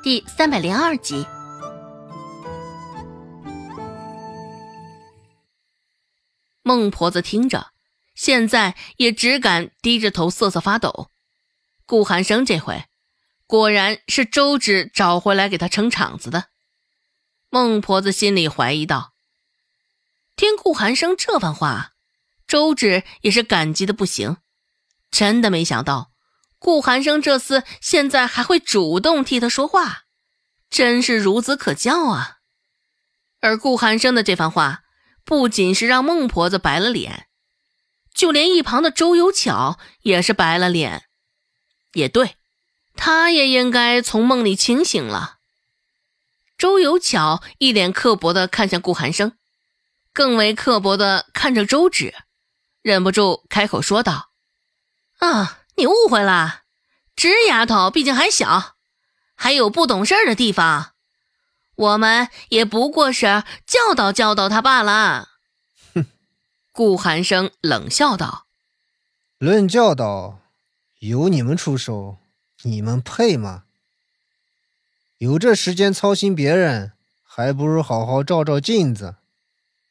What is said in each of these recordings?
第三百零二集。孟婆子听着，现在也只敢低着头瑟瑟发抖。顾寒生这回果然是周芷找回来给他撑场子的。孟婆子心里怀疑道：“听顾寒生这番话，周芷也是感激的不行。真的没想到，顾寒生这厮现在还会主动替他说话，真是孺子可教啊！”而顾寒生的这番话。不仅是让孟婆子白了脸，就连一旁的周有巧也是白了脸。也对，他也应该从梦里清醒了。周有巧一脸刻薄的看向顾寒生，更为刻薄的看着周芷，忍不住开口说道：“，你误会了，纸丫头毕竟还小，还有不懂事的地方。”我们也不过是教导教导她罢了。哼，顾寒生冷笑道：“论教导，由你们出手，你们配吗？有这时间操心别人，还不如好好照照镜子，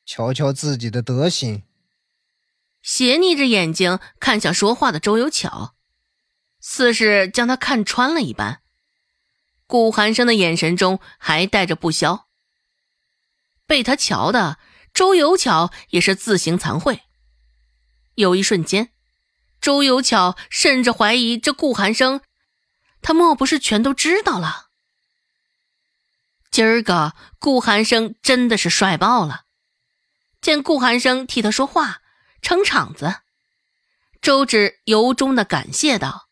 瞧瞧自己的德行。”斜睨着眼睛看向说话的周有巧，似是将他看穿了一般。顾寒生的眼神中还带着不消，被他瞧的周有巧也是自行惭愧。有一瞬间，周有巧甚至怀疑这顾寒生，他莫不是全都知道了？今儿个顾寒生真的是帅爆了！见顾寒生替他说话撑场子，周芷由衷的感谢道。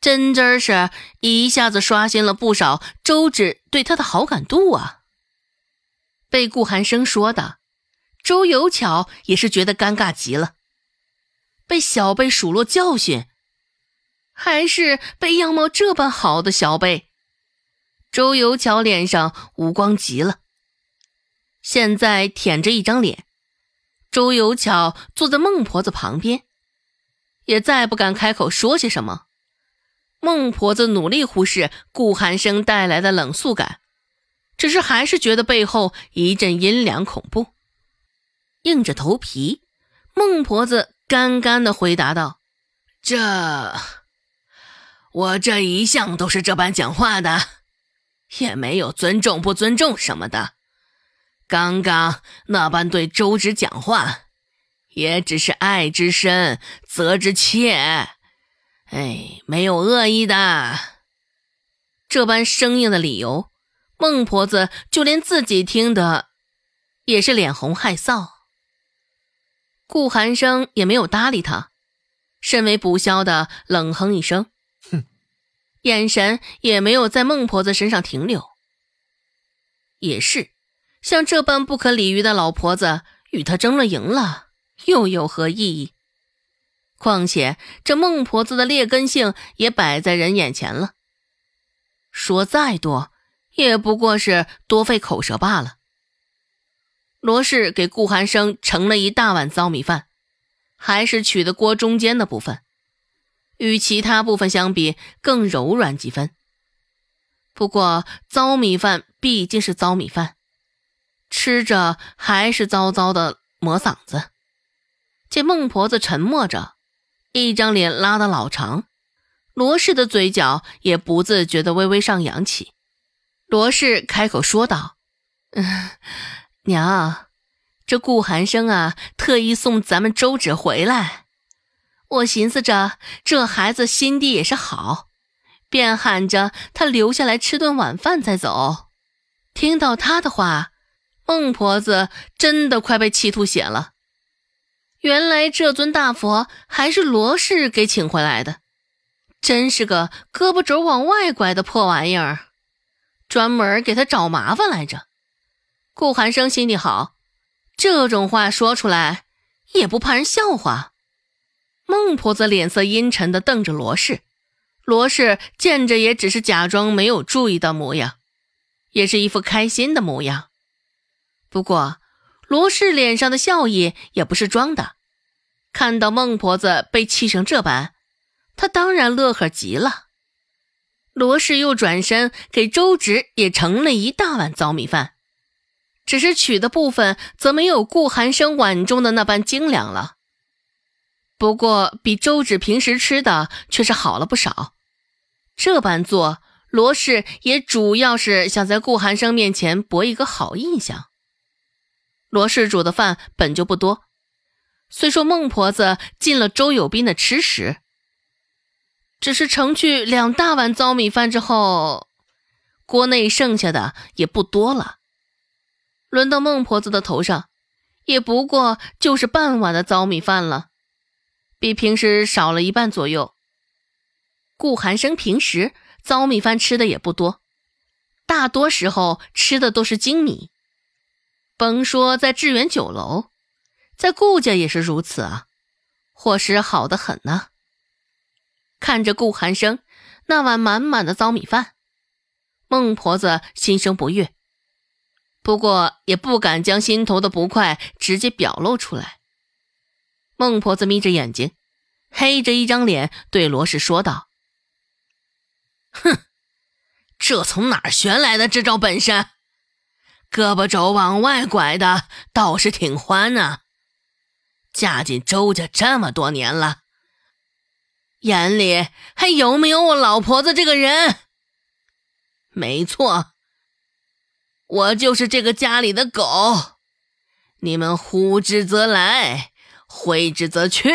真真是一下子刷新了不少周芷对他的好感度啊！被顾寒生说的，周有巧也是觉得尴尬极了。被小贝数落教训，还是被样貌这般好的小贝，周有巧脸上无光极了。现在舔着一张脸，周有巧坐在孟婆子旁边，也再不敢开口说些什么。孟婆子努力忽视顾寒生带来的冷肃感，只是还是觉得背后一阵阴凉恐怖。硬着头皮，孟婆子干干的回答道：“这，我这一向都是这般讲话的，也没有尊重不尊重什么的。刚刚那般对周芷讲话，也只是爱之深，责之切。”哎，没有恶意的。这般生硬的理由，孟婆子就连自己听得也是脸红害臊。顾寒生也没有搭理他，身为不肖的冷哼一声，哼，眼神也没有在孟婆子身上停留。也是，像这般不可理喻的老婆子，与他争了赢了，又有何意义？况且这孟婆子的劣根性也摆在人眼前了，说再多也不过是多费口舌罢了。罗氏给顾寒生盛了一大碗糟米饭，还是取的锅中间的部分，与其他部分相比更柔软几分。不过糟米饭毕竟是糟米饭，吃着还是糟糟的磨嗓子。见孟婆子沉默着。一张脸拉得老长，罗氏的嘴角也不自觉地微微上扬起。罗氏开口说道：“嗯，娘，这顾寒生啊，特意送咱们周芷回来。我寻思着，这孩子心地也是好，便喊着他留下来吃顿晚饭再走。”听到他的话，孟婆子真的快被气吐血了。原来这尊大佛还是罗氏给请回来的，真是个胳膊肘往外拐的破玩意儿，专门给他找麻烦来着。顾寒生心里好，这种话说出来也不怕人笑话。孟婆子脸色阴沉的瞪着罗氏，罗氏见着也只是假装没有注意到模样，也是一副开心的模样。不过。罗氏脸上的笑意也不是装的，看到孟婆子被气成这般，她当然乐呵极了。罗氏又转身给周芷也盛了一大碗糟米饭，只是取的部分则没有顾寒生碗中的那般精良了。不过比周芷平时吃的却是好了不少。这般做，罗氏也主要是想在顾寒生面前博一个好印象。罗氏煮的饭本就不多，虽说孟婆子尽了周有斌的吃食。只是盛去两大碗糟米饭之后，锅内剩下的也不多了。轮到孟婆子的头上，也不过就是半碗的糟米饭了，比平时少了一半左右。顾寒生平时糟米饭吃的也不多，大多时候吃的都是精米。甭说在致远酒楼，在顾家也是如此啊，伙食好的很呢。看着顾寒生那碗满满的糟米饭，孟婆子心生不悦，不过也不敢将心头的不快直接表露出来。孟婆子眯着眼睛，黑着一张脸对罗氏说道：“哼，这从哪儿学来的这招本事？胳膊肘往外拐的倒是挺欢呢。嫁进周家这么多年了。”眼里还有没有我老婆子这个人？没错，我就是这个家里的狗。你们呼之则来，挥之则去。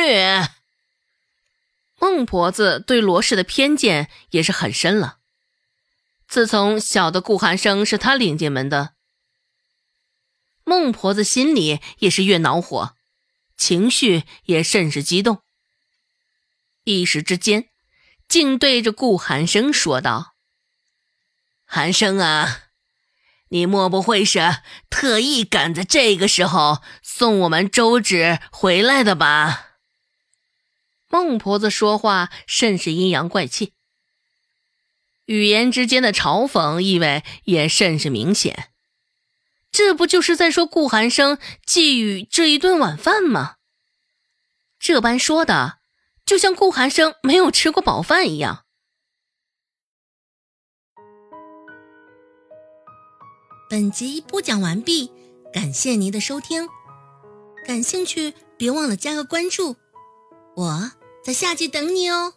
孟婆子对罗氏的偏见也是很深了。自从小的顾寒生是她领进门的，孟婆子心里也是越恼火，情绪也甚是激动。一时之间，竟对着顾寒生说道：“寒生啊，你莫不会是特意赶在这个时候送我们周芷回来的吧？”孟婆子说话甚是阴阳怪气，语言之间的嘲讽意味也甚是明显。这不就是在说顾寒生觊觎这一顿晚饭吗？这般说的。就像顾寒生没有吃过饱饭一样。本集播讲完毕，感谢您的收听。感兴趣，别忘了加个关注，我在下集等你哦。